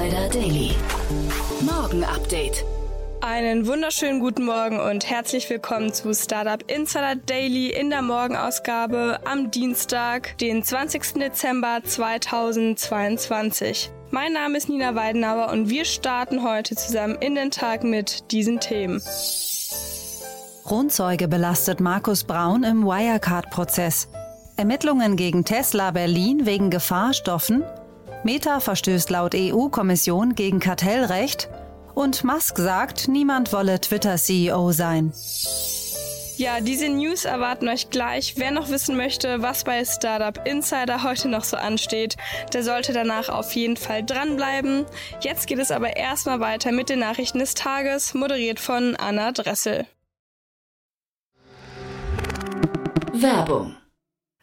Insider Daily. Morgen Update. Einen wunderschönen guten Morgen und herzlich willkommen zu Startup Insider Daily in der Morgenausgabe am Dienstag, den 20. Dezember 2022. Mein Name ist Nina Weidenauer und wir starten heute zusammen in den Tag mit diesen Themen. Kronzeuge belastet Markus Braun im Wirecard-Prozess. Ermittlungen gegen Tesla Berlin wegen Gefahrstoffen. Meta verstößt laut EU-Kommission gegen Kartellrecht. Und Musk sagt, niemand wolle Twitter-CEO sein. Ja, diese News erwarten euch gleich. Wer noch wissen möchte, was bei Startup Insider heute noch so ansteht, der sollte danach auf jeden Fall dranbleiben. Jetzt geht es aber erstmal weiter mit den Nachrichten des Tages, moderiert von Anna Dressel. Werbung.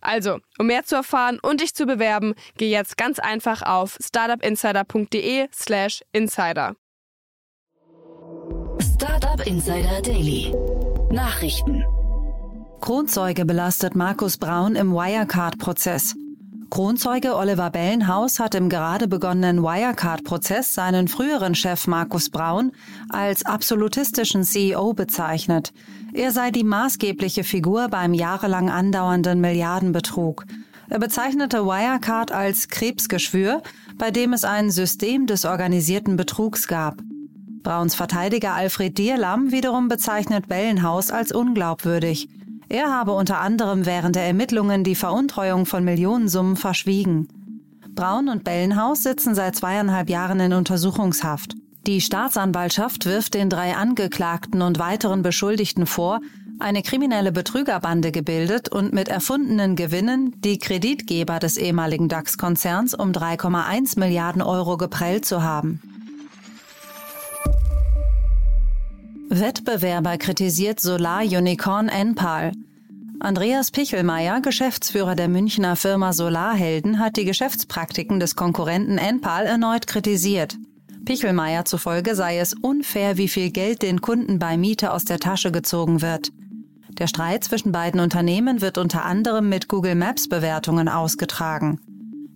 Also, um mehr zu erfahren und dich zu bewerben, geh jetzt ganz einfach auf startupinsider.de/slash insider. Startup Insider Daily. Nachrichten. Kronzeuge belastet Markus Braun im Wirecard-Prozess. Kronzeuge Oliver Bellenhaus hat im gerade begonnenen Wirecard-Prozess seinen früheren Chef Markus Braun als absolutistischen CEO bezeichnet. Er sei die maßgebliche Figur beim jahrelang andauernden Milliardenbetrug. Er bezeichnete Wirecard als Krebsgeschwür, bei dem es ein System des organisierten Betrugs gab. Brauns Verteidiger Alfred Dierlam wiederum bezeichnet Bellenhaus als unglaubwürdig. Er habe unter anderem während der Ermittlungen die Veruntreuung von Millionensummen verschwiegen. Braun und Bellenhaus sitzen seit zweieinhalb Jahren in Untersuchungshaft. Die Staatsanwaltschaft wirft den drei Angeklagten und weiteren Beschuldigten vor, eine kriminelle Betrügerbande gebildet und mit erfundenen Gewinnen die Kreditgeber des ehemaligen DAX-Konzerns um 3,1 Milliarden Euro geprellt zu haben. Wettbewerber kritisiert Solar-Unicorn Enpal. Andreas Pichelmeier, Geschäftsführer der Münchner Firma Solarhelden, hat die Geschäftspraktiken des Konkurrenten Enpal erneut kritisiert. Pichelmeier zufolge sei es unfair, wie viel Geld den Kunden bei Miete aus der Tasche gezogen wird. Der Streit zwischen beiden Unternehmen wird unter anderem mit Google Maps Bewertungen ausgetragen.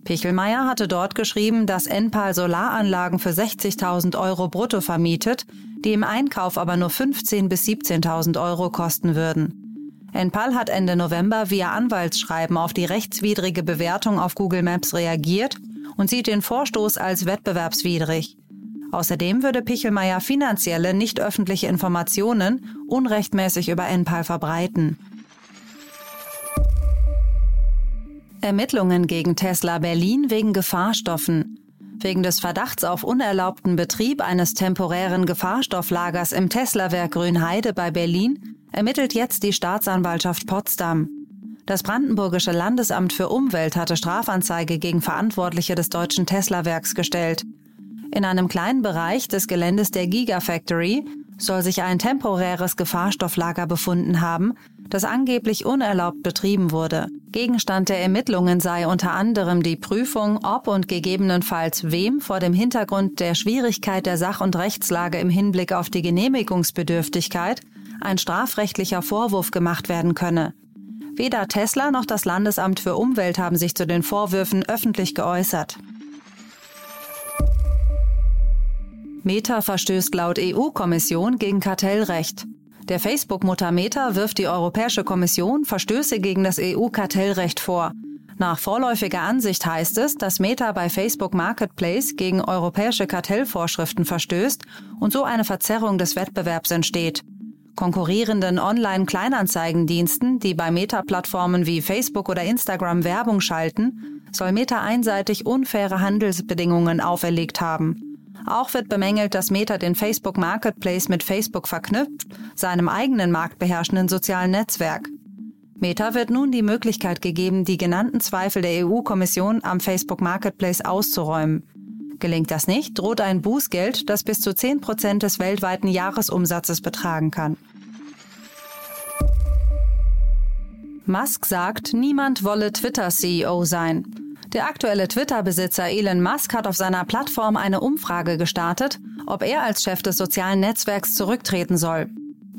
Pichelmeier hatte dort geschrieben, dass Enpal Solaranlagen für 60.000 Euro brutto vermietet, die im Einkauf aber nur 15.000 bis 17.000 Euro kosten würden. Enpal hat Ende November via Anwaltsschreiben auf die rechtswidrige Bewertung auf Google Maps reagiert und sieht den Vorstoß als wettbewerbswidrig. Außerdem würde Pichelmeier finanzielle, nicht öffentliche Informationen unrechtmäßig über Enpal verbreiten. Ermittlungen gegen Tesla Berlin wegen Gefahrstoffen. Wegen des Verdachts auf unerlaubten Betrieb eines temporären Gefahrstofflagers im Tesla-Werk Grünheide bei Berlin ermittelt jetzt die Staatsanwaltschaft Potsdam. Das Brandenburgische Landesamt für Umwelt hatte Strafanzeige gegen Verantwortliche des deutschen Tesla-Werks gestellt. In einem kleinen Bereich des Geländes der Gigafactory soll sich ein temporäres Gefahrstofflager befunden haben, das angeblich unerlaubt betrieben wurde. Gegenstand der Ermittlungen sei unter anderem die Prüfung, ob und gegebenenfalls wem vor dem Hintergrund der Schwierigkeit der Sach- und Rechtslage im Hinblick auf die Genehmigungsbedürftigkeit ein strafrechtlicher Vorwurf gemacht werden könne. Weder Tesla noch das Landesamt für Umwelt haben sich zu den Vorwürfen öffentlich geäußert. Meta verstößt laut EU-Kommission gegen Kartellrecht. Der Facebook-Mutter Meta wirft die Europäische Kommission Verstöße gegen das EU-Kartellrecht vor. Nach vorläufiger Ansicht heißt es, dass Meta bei Facebook Marketplace gegen europäische Kartellvorschriften verstößt und so eine Verzerrung des Wettbewerbs entsteht. Konkurrierenden Online-Kleinanzeigendiensten, die bei Meta-Plattformen wie Facebook oder Instagram Werbung schalten, soll Meta einseitig unfaire Handelsbedingungen auferlegt haben. Auch wird bemängelt, dass Meta den Facebook Marketplace mit Facebook verknüpft, seinem eigenen marktbeherrschenden sozialen Netzwerk. Meta wird nun die Möglichkeit gegeben, die genannten Zweifel der EU-Kommission am Facebook Marketplace auszuräumen. Gelingt das nicht, droht ein Bußgeld, das bis zu 10 Prozent des weltweiten Jahresumsatzes betragen kann. Musk sagt, niemand wolle Twitter-CEO sein. Der aktuelle Twitter-Besitzer Elon Musk hat auf seiner Plattform eine Umfrage gestartet, ob er als Chef des sozialen Netzwerks zurücktreten soll.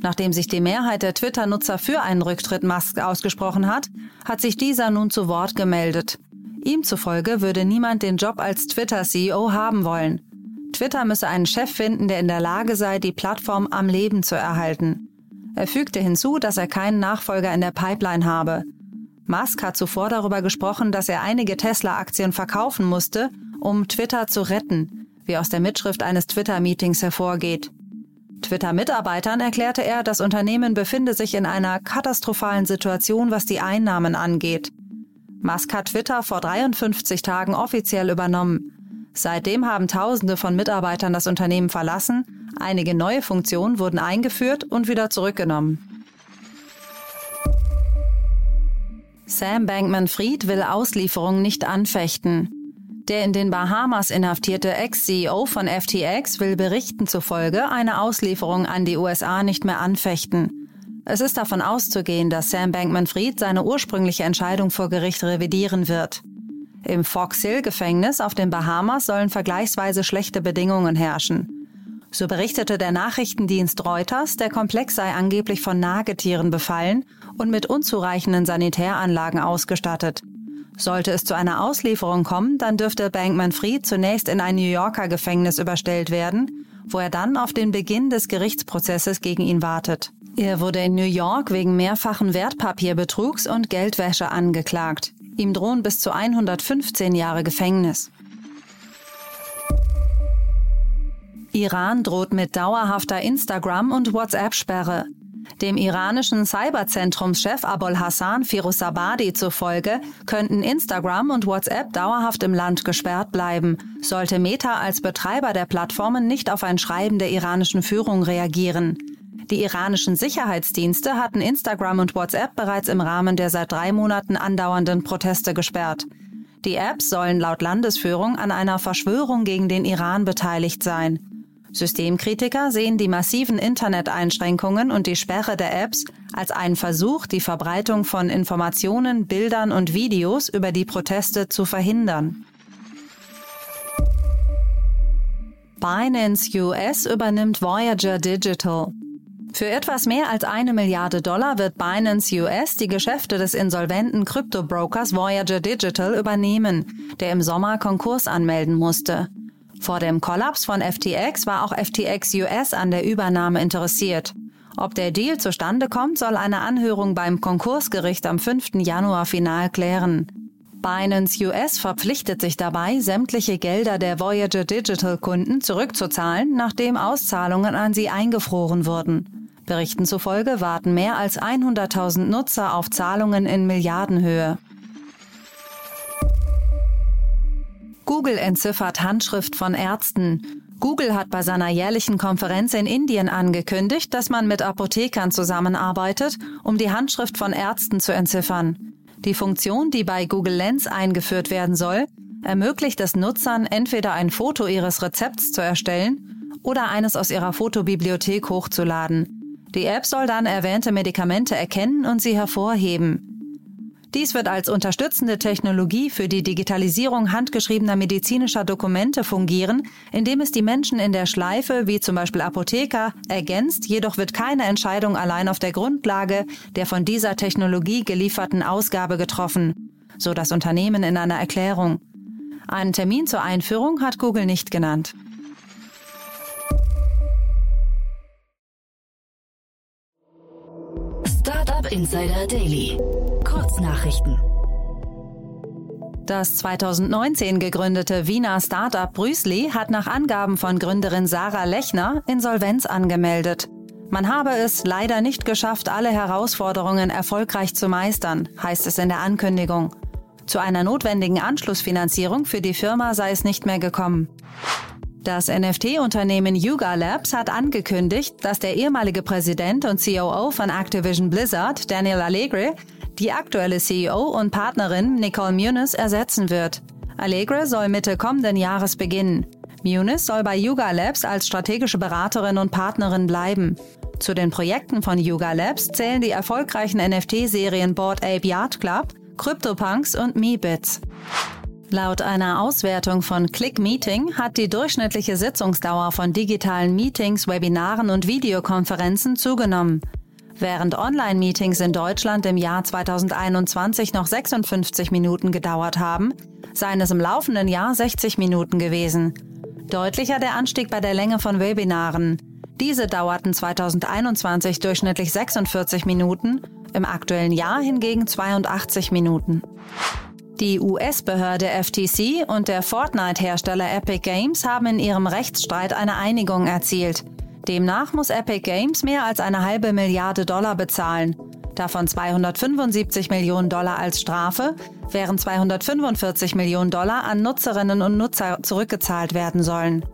Nachdem sich die Mehrheit der Twitter-Nutzer für einen Rücktritt Musk ausgesprochen hat, hat sich dieser nun zu Wort gemeldet. Ihm zufolge würde niemand den Job als Twitter-CEO haben wollen. Twitter müsse einen Chef finden, der in der Lage sei, die Plattform am Leben zu erhalten. Er fügte hinzu, dass er keinen Nachfolger in der Pipeline habe. Musk hat zuvor darüber gesprochen, dass er einige Tesla-Aktien verkaufen musste, um Twitter zu retten, wie aus der Mitschrift eines Twitter-Meetings hervorgeht. Twitter-Mitarbeitern erklärte er, das Unternehmen befinde sich in einer katastrophalen Situation, was die Einnahmen angeht. Musk hat Twitter vor 53 Tagen offiziell übernommen. Seitdem haben Tausende von Mitarbeitern das Unternehmen verlassen, einige neue Funktionen wurden eingeführt und wieder zurückgenommen. Sam Bankman-Fried will Auslieferung nicht anfechten. Der in den Bahamas inhaftierte Ex-CEO von FTX will Berichten zufolge eine Auslieferung an die USA nicht mehr anfechten. Es ist davon auszugehen, dass Sam Bankman-Fried seine ursprüngliche Entscheidung vor Gericht revidieren wird. Im Fox Hill Gefängnis auf den Bahamas sollen vergleichsweise schlechte Bedingungen herrschen. So berichtete der Nachrichtendienst Reuters, der Komplex sei angeblich von Nagetieren befallen und mit unzureichenden Sanitäranlagen ausgestattet. Sollte es zu einer Auslieferung kommen, dann dürfte Bankman-Fried zunächst in ein New Yorker Gefängnis überstellt werden, wo er dann auf den Beginn des Gerichtsprozesses gegen ihn wartet. Er wurde in New York wegen mehrfachen Wertpapierbetrugs und Geldwäsche angeklagt. Ihm drohen bis zu 115 Jahre Gefängnis. Iran droht mit dauerhafter Instagram- und WhatsApp-Sperre. Dem iranischen Cyberzentrumschef Abol Hassan Firuzabadi zufolge könnten Instagram und WhatsApp dauerhaft im Land gesperrt bleiben, sollte Meta als Betreiber der Plattformen nicht auf ein Schreiben der iranischen Führung reagieren. Die iranischen Sicherheitsdienste hatten Instagram und WhatsApp bereits im Rahmen der seit drei Monaten andauernden Proteste gesperrt. Die Apps sollen laut Landesführung an einer Verschwörung gegen den Iran beteiligt sein. Systemkritiker sehen die massiven Interneteinschränkungen und die Sperre der Apps als einen Versuch, die Verbreitung von Informationen, Bildern und Videos über die Proteste zu verhindern. Binance US übernimmt Voyager Digital. Für etwas mehr als eine Milliarde Dollar wird Binance US die Geschäfte des insolventen Kryptobrokers Voyager Digital übernehmen, der im Sommer Konkurs anmelden musste. Vor dem Kollaps von FTX war auch FTX US an der Übernahme interessiert. Ob der Deal zustande kommt, soll eine Anhörung beim Konkursgericht am 5. Januar final klären. Binance US verpflichtet sich dabei, sämtliche Gelder der Voyager Digital Kunden zurückzuzahlen, nachdem Auszahlungen an sie eingefroren wurden. Berichten zufolge warten mehr als 100.000 Nutzer auf Zahlungen in Milliardenhöhe. Google entziffert Handschrift von Ärzten. Google hat bei seiner jährlichen Konferenz in Indien angekündigt, dass man mit Apothekern zusammenarbeitet, um die Handschrift von Ärzten zu entziffern. Die Funktion, die bei Google Lens eingeführt werden soll, ermöglicht es Nutzern entweder ein Foto ihres Rezepts zu erstellen oder eines aus ihrer Fotobibliothek hochzuladen. Die App soll dann erwähnte Medikamente erkennen und sie hervorheben. Dies wird als unterstützende Technologie für die Digitalisierung handgeschriebener medizinischer Dokumente fungieren, indem es die Menschen in der Schleife, wie zum Beispiel Apotheker, ergänzt, jedoch wird keine Entscheidung allein auf der Grundlage der von dieser Technologie gelieferten Ausgabe getroffen, so das Unternehmen in einer Erklärung. Einen Termin zur Einführung hat Google nicht genannt. Insider Daily. Kurznachrichten. Das 2019 gegründete Wiener Startup Brüsli hat nach Angaben von Gründerin Sarah Lechner Insolvenz angemeldet. Man habe es leider nicht geschafft, alle Herausforderungen erfolgreich zu meistern, heißt es in der Ankündigung. Zu einer notwendigen Anschlussfinanzierung für die Firma sei es nicht mehr gekommen. Das NFT-Unternehmen Yuga Labs hat angekündigt, dass der ehemalige Präsident und COO von Activision Blizzard, Daniel Allegre, die aktuelle CEO und Partnerin Nicole Muniz ersetzen wird. Allegre soll Mitte kommenden Jahres beginnen. Muniz soll bei Yuga Labs als strategische Beraterin und Partnerin bleiben. Zu den Projekten von Yuga Labs zählen die erfolgreichen NFT-Serien Board Ape Yard Club, CryptoPunks und MeBits. Laut einer Auswertung von Click Meeting hat die durchschnittliche Sitzungsdauer von digitalen Meetings, Webinaren und Videokonferenzen zugenommen. Während Online-Meetings in Deutschland im Jahr 2021 noch 56 Minuten gedauert haben, seien es im laufenden Jahr 60 Minuten gewesen. Deutlicher der Anstieg bei der Länge von Webinaren. Diese dauerten 2021 durchschnittlich 46 Minuten, im aktuellen Jahr hingegen 82 Minuten. Die US-Behörde FTC und der Fortnite-Hersteller Epic Games haben in ihrem Rechtsstreit eine Einigung erzielt. Demnach muss Epic Games mehr als eine halbe Milliarde Dollar bezahlen, davon 275 Millionen Dollar als Strafe, während 245 Millionen Dollar an Nutzerinnen und Nutzer zurückgezahlt werden sollen.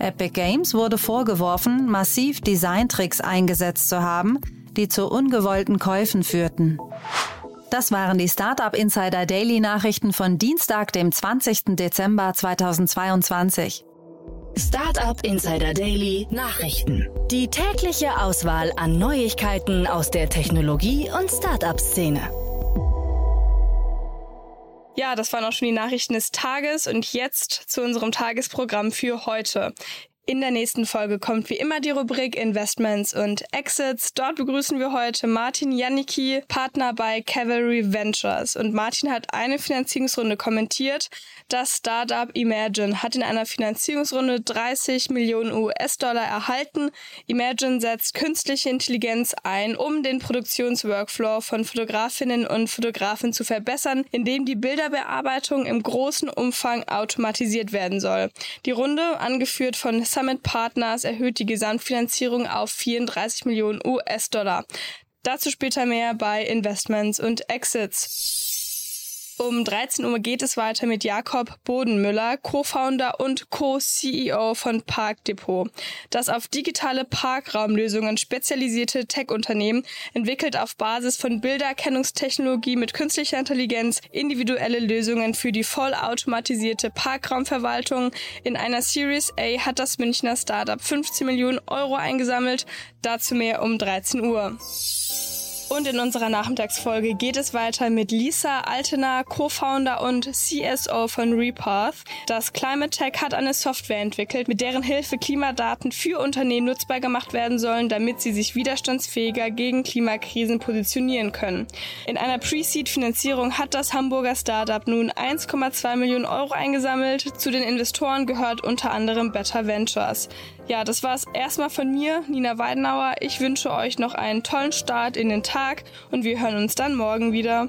Epic Games wurde vorgeworfen, massiv Designtricks eingesetzt zu haben, die zu ungewollten Käufen führten. Das waren die Startup Insider Daily Nachrichten von Dienstag, dem 20. Dezember 2022. Startup Insider Daily Nachrichten. Die tägliche Auswahl an Neuigkeiten aus der Technologie- und Startup-Szene. Ja, das waren auch schon die Nachrichten des Tages und jetzt zu unserem Tagesprogramm für heute. In der nächsten Folge kommt wie immer die Rubrik Investments und Exits. Dort begrüßen wir heute Martin Janicki, Partner bei Cavalry Ventures. Und Martin hat eine Finanzierungsrunde kommentiert. Das Startup Imagine hat in einer Finanzierungsrunde 30 Millionen US-Dollar erhalten. Imagine setzt künstliche Intelligenz ein, um den Produktionsworkflow von Fotografinnen und Fotografen zu verbessern, indem die Bilderbearbeitung im großen Umfang automatisiert werden soll. Die Runde, angeführt von Summit Partners erhöht die Gesamtfinanzierung auf 34 Millionen US-Dollar. Dazu später mehr bei Investments und Exits. Um 13 Uhr geht es weiter mit Jakob Bodenmüller, Co-Founder und Co-CEO von Park Depot. Das auf digitale Parkraumlösungen spezialisierte Tech-Unternehmen entwickelt auf Basis von Bilderkennungstechnologie mit künstlicher Intelligenz individuelle Lösungen für die vollautomatisierte Parkraumverwaltung. In einer Series A hat das Münchner Startup 15 Millionen Euro eingesammelt. Dazu mehr um 13 Uhr. Und in unserer Nachmittagsfolge geht es weiter mit Lisa Altener, Co-Founder und CSO von Repath. Das Climate Tech hat eine Software entwickelt, mit deren Hilfe Klimadaten für Unternehmen nutzbar gemacht werden sollen, damit sie sich widerstandsfähiger gegen Klimakrisen positionieren können. In einer Pre-Seed-Finanzierung hat das Hamburger Startup nun 1,2 Millionen Euro eingesammelt. Zu den Investoren gehört unter anderem Better Ventures. Ja, das war's erstmal von mir, Nina Weidenauer. Ich wünsche euch noch einen tollen Start in den Tag und wir hören uns dann morgen wieder.